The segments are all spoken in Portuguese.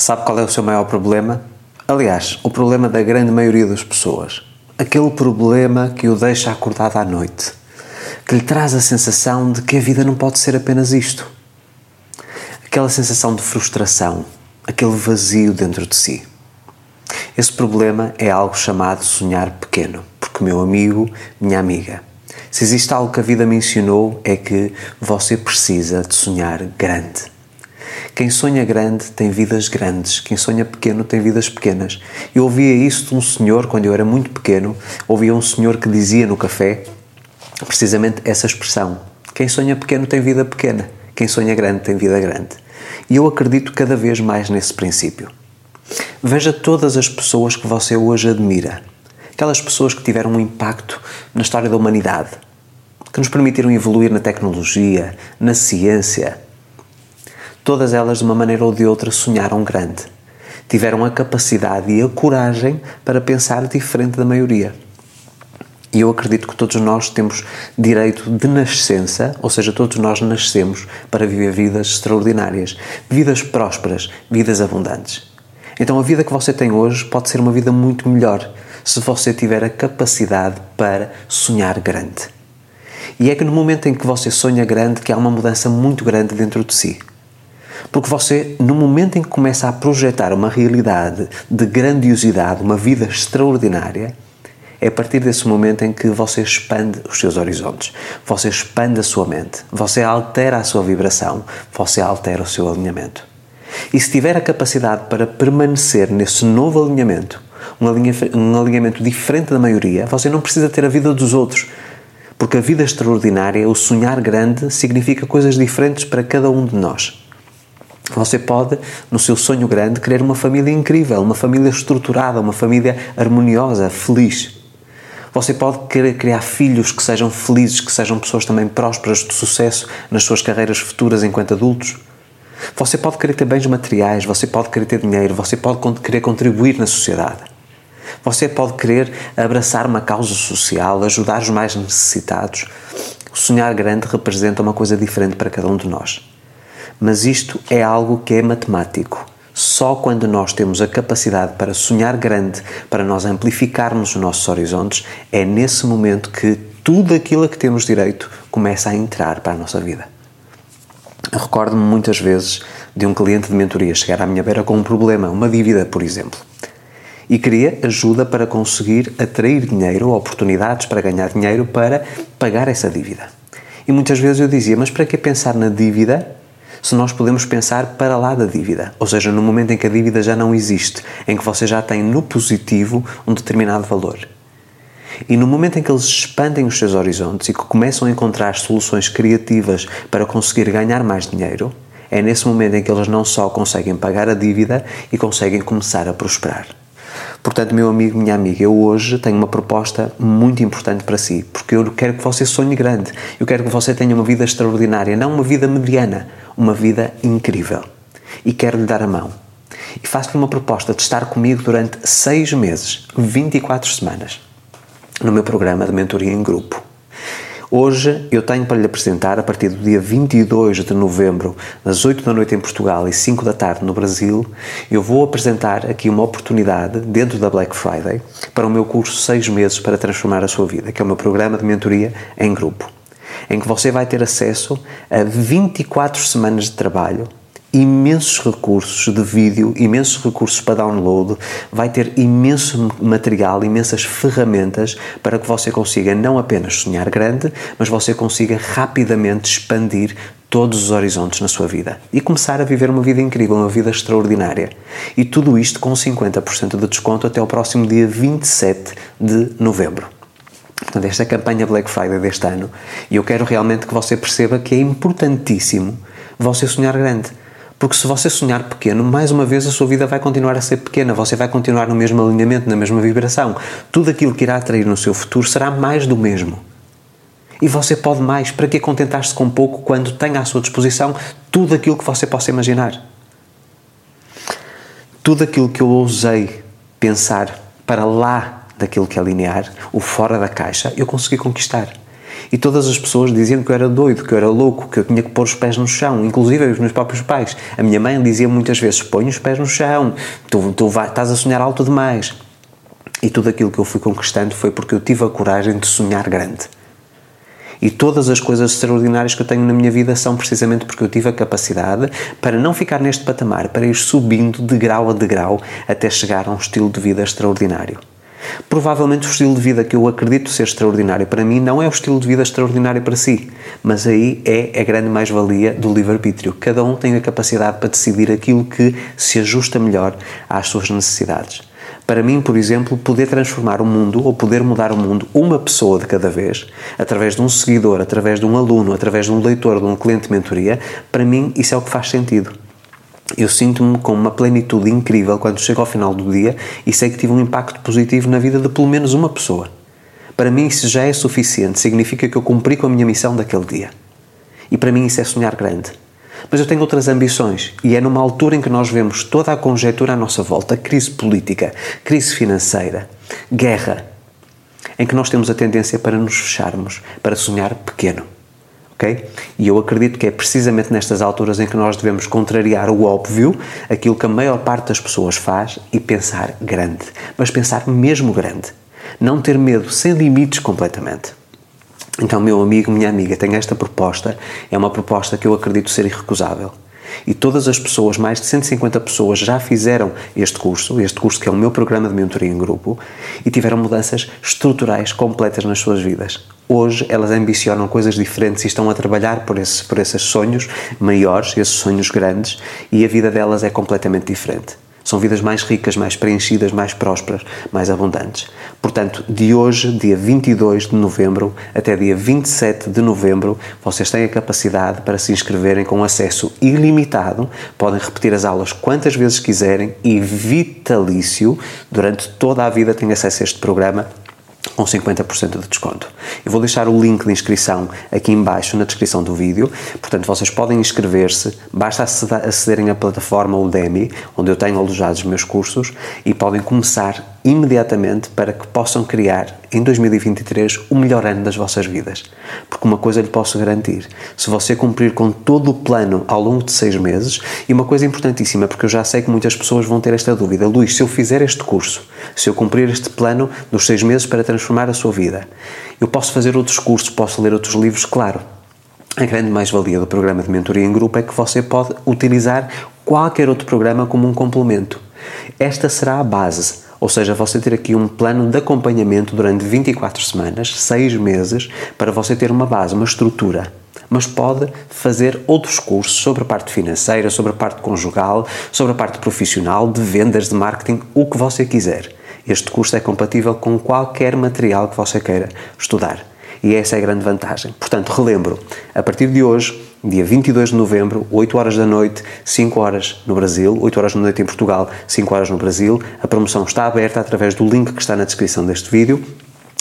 Sabe qual é o seu maior problema? Aliás, o problema da grande maioria das pessoas. Aquele problema que o deixa acordado à noite, que lhe traz a sensação de que a vida não pode ser apenas isto. Aquela sensação de frustração, aquele vazio dentro de si. Esse problema é algo chamado sonhar pequeno, porque meu amigo, minha amiga, se existe algo que a vida me ensinou é que você precisa de sonhar grande. Quem sonha grande tem vidas grandes, quem sonha pequeno tem vidas pequenas. Eu ouvia isso de um senhor quando eu era muito pequeno, ouvia um senhor que dizia no café precisamente essa expressão: quem sonha pequeno tem vida pequena, quem sonha grande tem vida grande. E eu acredito cada vez mais nesse princípio. Veja todas as pessoas que você hoje admira, aquelas pessoas que tiveram um impacto na história da humanidade, que nos permitiram evoluir na tecnologia, na ciência. Todas elas, de uma maneira ou de outra, sonharam grande. Tiveram a capacidade e a coragem para pensar diferente da maioria. E eu acredito que todos nós temos direito de nascença, ou seja, todos nós nascemos para viver vidas extraordinárias, vidas prósperas, vidas abundantes. Então a vida que você tem hoje pode ser uma vida muito melhor se você tiver a capacidade para sonhar grande. E é que no momento em que você sonha grande que há uma mudança muito grande dentro de si. Porque você, no momento em que começa a projetar uma realidade de grandiosidade, uma vida extraordinária, é a partir desse momento em que você expande os seus horizontes, você expande a sua mente, você altera a sua vibração, você altera o seu alinhamento. E se tiver a capacidade para permanecer nesse novo alinhamento, um, alinha, um alinhamento diferente da maioria, você não precisa ter a vida dos outros. Porque a vida extraordinária, o sonhar grande, significa coisas diferentes para cada um de nós. Você pode, no seu sonho grande, querer uma família incrível, uma família estruturada, uma família harmoniosa, feliz. Você pode querer criar filhos que sejam felizes, que sejam pessoas também prósperas, de sucesso nas suas carreiras futuras enquanto adultos. Você pode querer ter bens materiais, você pode querer ter dinheiro, você pode querer contribuir na sociedade. Você pode querer abraçar uma causa social, ajudar os mais necessitados. O sonhar grande representa uma coisa diferente para cada um de nós. Mas isto é algo que é matemático. Só quando nós temos a capacidade para sonhar grande, para nós amplificarmos os nossos horizontes, é nesse momento que tudo aquilo a que temos direito começa a entrar para a nossa vida. Recordo-me muitas vezes de um cliente de mentoria chegar à minha beira com um problema, uma dívida, por exemplo e queria ajuda para conseguir atrair dinheiro, oportunidades para ganhar dinheiro para pagar essa dívida. E muitas vezes eu dizia: Mas para que pensar na dívida se nós podemos pensar para lá da dívida? Ou seja, no momento em que a dívida já não existe, em que você já tem no positivo um determinado valor. E no momento em que eles expandem os seus horizontes e que começam a encontrar soluções criativas para conseguir ganhar mais dinheiro, é nesse momento em que eles não só conseguem pagar a dívida e conseguem começar a prosperar. Portanto, meu amigo, minha amiga, eu hoje tenho uma proposta muito importante para si, porque eu quero que você sonhe grande, eu quero que você tenha uma vida extraordinária, não uma vida mediana, uma vida incrível. E quero lhe dar a mão. E faço-lhe uma proposta de estar comigo durante seis meses, 24 semanas, no meu programa de mentoria em grupo. Hoje eu tenho para lhe apresentar, a partir do dia 22 de novembro, às 8 da noite em Portugal e 5 da tarde no Brasil, eu vou apresentar aqui uma oportunidade dentro da Black Friday para o meu curso 6 meses para transformar a sua vida, que é o meu programa de mentoria em grupo, em que você vai ter acesso a 24 semanas de trabalho imensos recursos de vídeo, imensos recursos para download, vai ter imenso material, imensas ferramentas para que você consiga não apenas sonhar grande, mas você consiga rapidamente expandir todos os horizontes na sua vida e começar a viver uma vida incrível, uma vida extraordinária. E tudo isto com 50% de desconto até o próximo dia 27 de novembro. Portanto, esta campanha Black Friday deste ano e eu quero realmente que você perceba que é importantíssimo você sonhar grande porque se você sonhar pequeno, mais uma vez a sua vida vai continuar a ser pequena, você vai continuar no mesmo alinhamento, na mesma vibração. Tudo aquilo que irá atrair no seu futuro será mais do mesmo. E você pode mais. Para que contentar-se com pouco quando tem à sua disposição tudo aquilo que você possa imaginar? Tudo aquilo que eu ousei pensar para lá daquilo que é linear, o fora da caixa, eu consegui conquistar. E todas as pessoas diziam que eu era doido, que eu era louco, que eu tinha que pôr os pés no chão, inclusive os meus próprios pais. A minha mãe dizia muitas vezes: põe os pés no chão, tu, tu vai, estás a sonhar alto demais. E tudo aquilo que eu fui conquistando foi porque eu tive a coragem de sonhar grande. E todas as coisas extraordinárias que eu tenho na minha vida são precisamente porque eu tive a capacidade para não ficar neste patamar, para ir subindo de grau a degrau até chegar a um estilo de vida extraordinário. Provavelmente o estilo de vida que eu acredito ser extraordinário para mim não é o estilo de vida extraordinário para si, mas aí é a grande mais-valia do livre-arbítrio. Cada um tem a capacidade para decidir aquilo que se ajusta melhor às suas necessidades. Para mim, por exemplo, poder transformar o mundo ou poder mudar o mundo uma pessoa de cada vez, através de um seguidor, através de um aluno, através de um leitor, de um cliente de mentoria, para mim isso é o que faz sentido. Eu sinto-me com uma plenitude incrível quando chego ao final do dia e sei que tive um impacto positivo na vida de pelo menos uma pessoa. Para mim, isso já é suficiente, significa que eu cumpri com a minha missão daquele dia. E para mim, isso é sonhar grande. Mas eu tenho outras ambições e é numa altura em que nós vemos toda a conjectura à nossa volta crise política, crise financeira, guerra em que nós temos a tendência para nos fecharmos, para sonhar pequeno. Ok? E eu acredito que é precisamente nestas alturas em que nós devemos contrariar o óbvio, aquilo que a maior parte das pessoas faz, e pensar grande. Mas pensar mesmo grande. Não ter medo, sem limites completamente. Então, meu amigo, minha amiga, tenho esta proposta, é uma proposta que eu acredito ser irrecusável. E todas as pessoas, mais de 150 pessoas, já fizeram este curso, este curso que é o meu programa de mentoria em grupo, e tiveram mudanças estruturais completas nas suas vidas. Hoje elas ambicionam coisas diferentes e estão a trabalhar por, esse, por esses sonhos maiores, esses sonhos grandes, e a vida delas é completamente diferente. São vidas mais ricas, mais preenchidas, mais prósperas, mais abundantes. Portanto, de hoje, dia 22 de novembro, até dia 27 de novembro, vocês têm a capacidade para se inscreverem com acesso ilimitado. Podem repetir as aulas quantas vezes quiserem e vitalício. Durante toda a vida têm acesso a este programa com 50% de desconto. Eu vou deixar o link de inscrição aqui embaixo na descrição do vídeo, portanto vocês podem inscrever-se, basta acederem à plataforma Udemy, onde eu tenho alojados os meus cursos, e podem começar imediatamente para que possam criar em 2023 o melhor ano das vossas vidas. Porque uma coisa lhe posso garantir: se você cumprir com todo o plano ao longo de seis meses, e uma coisa importantíssima, porque eu já sei que muitas pessoas vão ter esta dúvida, Luís, se eu fizer este curso, se eu cumprir este plano dos seis meses para transformar a sua vida, eu posso fazer outros cursos, posso ler outros livros, claro. A grande mais-valia do programa de mentoria em grupo é que você pode utilizar qualquer outro programa como um complemento. Esta será a base ou seja, você ter aqui um plano de acompanhamento durante 24 semanas, 6 meses, para você ter uma base, uma estrutura. Mas pode fazer outros cursos sobre a parte financeira, sobre a parte conjugal, sobre a parte profissional, de vendas, de marketing, o que você quiser. Este curso é compatível com qualquer material que você queira estudar. E essa é a grande vantagem. Portanto, relembro, a partir de hoje, dia 22 de novembro, 8 horas da noite, 5 horas no Brasil, 8 horas da noite em Portugal, 5 horas no Brasil. A promoção está aberta através do link que está na descrição deste vídeo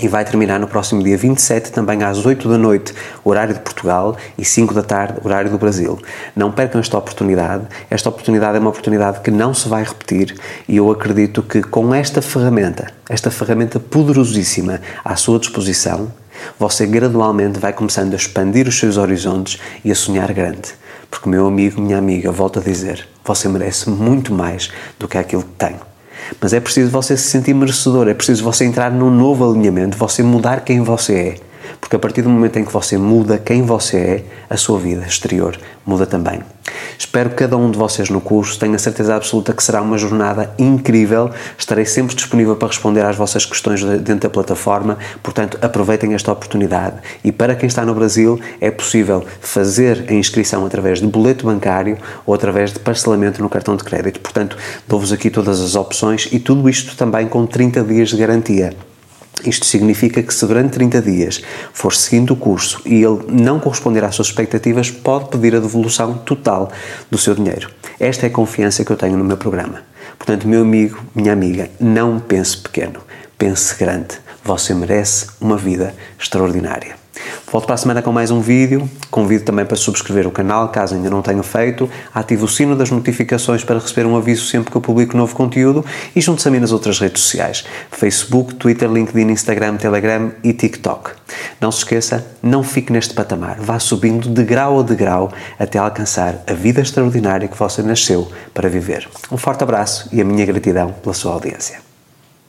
e vai terminar no próximo dia 27, também às 8 da noite, horário de Portugal, e 5 da tarde, horário do Brasil. Não percam esta oportunidade. Esta oportunidade é uma oportunidade que não se vai repetir e eu acredito que com esta ferramenta, esta ferramenta poderosíssima à sua disposição, você gradualmente vai começando a expandir os seus horizontes e a sonhar grande. Porque, meu amigo, minha amiga, volto a dizer, você merece muito mais do que aquilo que tem. Mas é preciso você se sentir merecedor, é preciso você entrar num novo alinhamento, você mudar quem você é. Porque a partir do momento em que você muda quem você é, a sua vida exterior muda também. Espero que cada um de vocês no curso tenha certeza absoluta que será uma jornada incrível. Estarei sempre disponível para responder às vossas questões dentro da plataforma, portanto, aproveitem esta oportunidade. E para quem está no Brasil, é possível fazer a inscrição através de boleto bancário ou através de parcelamento no cartão de crédito. Portanto, dou-vos aqui todas as opções e tudo isto também com 30 dias de garantia. Isto significa que se durante 30 dias for seguindo o curso e ele não corresponder às suas expectativas, pode pedir a devolução total do seu dinheiro. Esta é a confiança que eu tenho no meu programa. Portanto, meu amigo, minha amiga, não pense pequeno, pense grande. Você merece uma vida extraordinária. Volto para a semana com mais um vídeo. Convido também para subscrever o canal, caso ainda não tenha feito. Ative o sino das notificações para receber um aviso sempre que eu publico novo conteúdo e junte-se a mim nas outras redes sociais: Facebook, Twitter, LinkedIn, Instagram, Telegram e TikTok. Não se esqueça, não fique neste patamar. Vá subindo de grau a degrau até alcançar a vida extraordinária que você nasceu para viver. Um forte abraço e a minha gratidão pela sua audiência.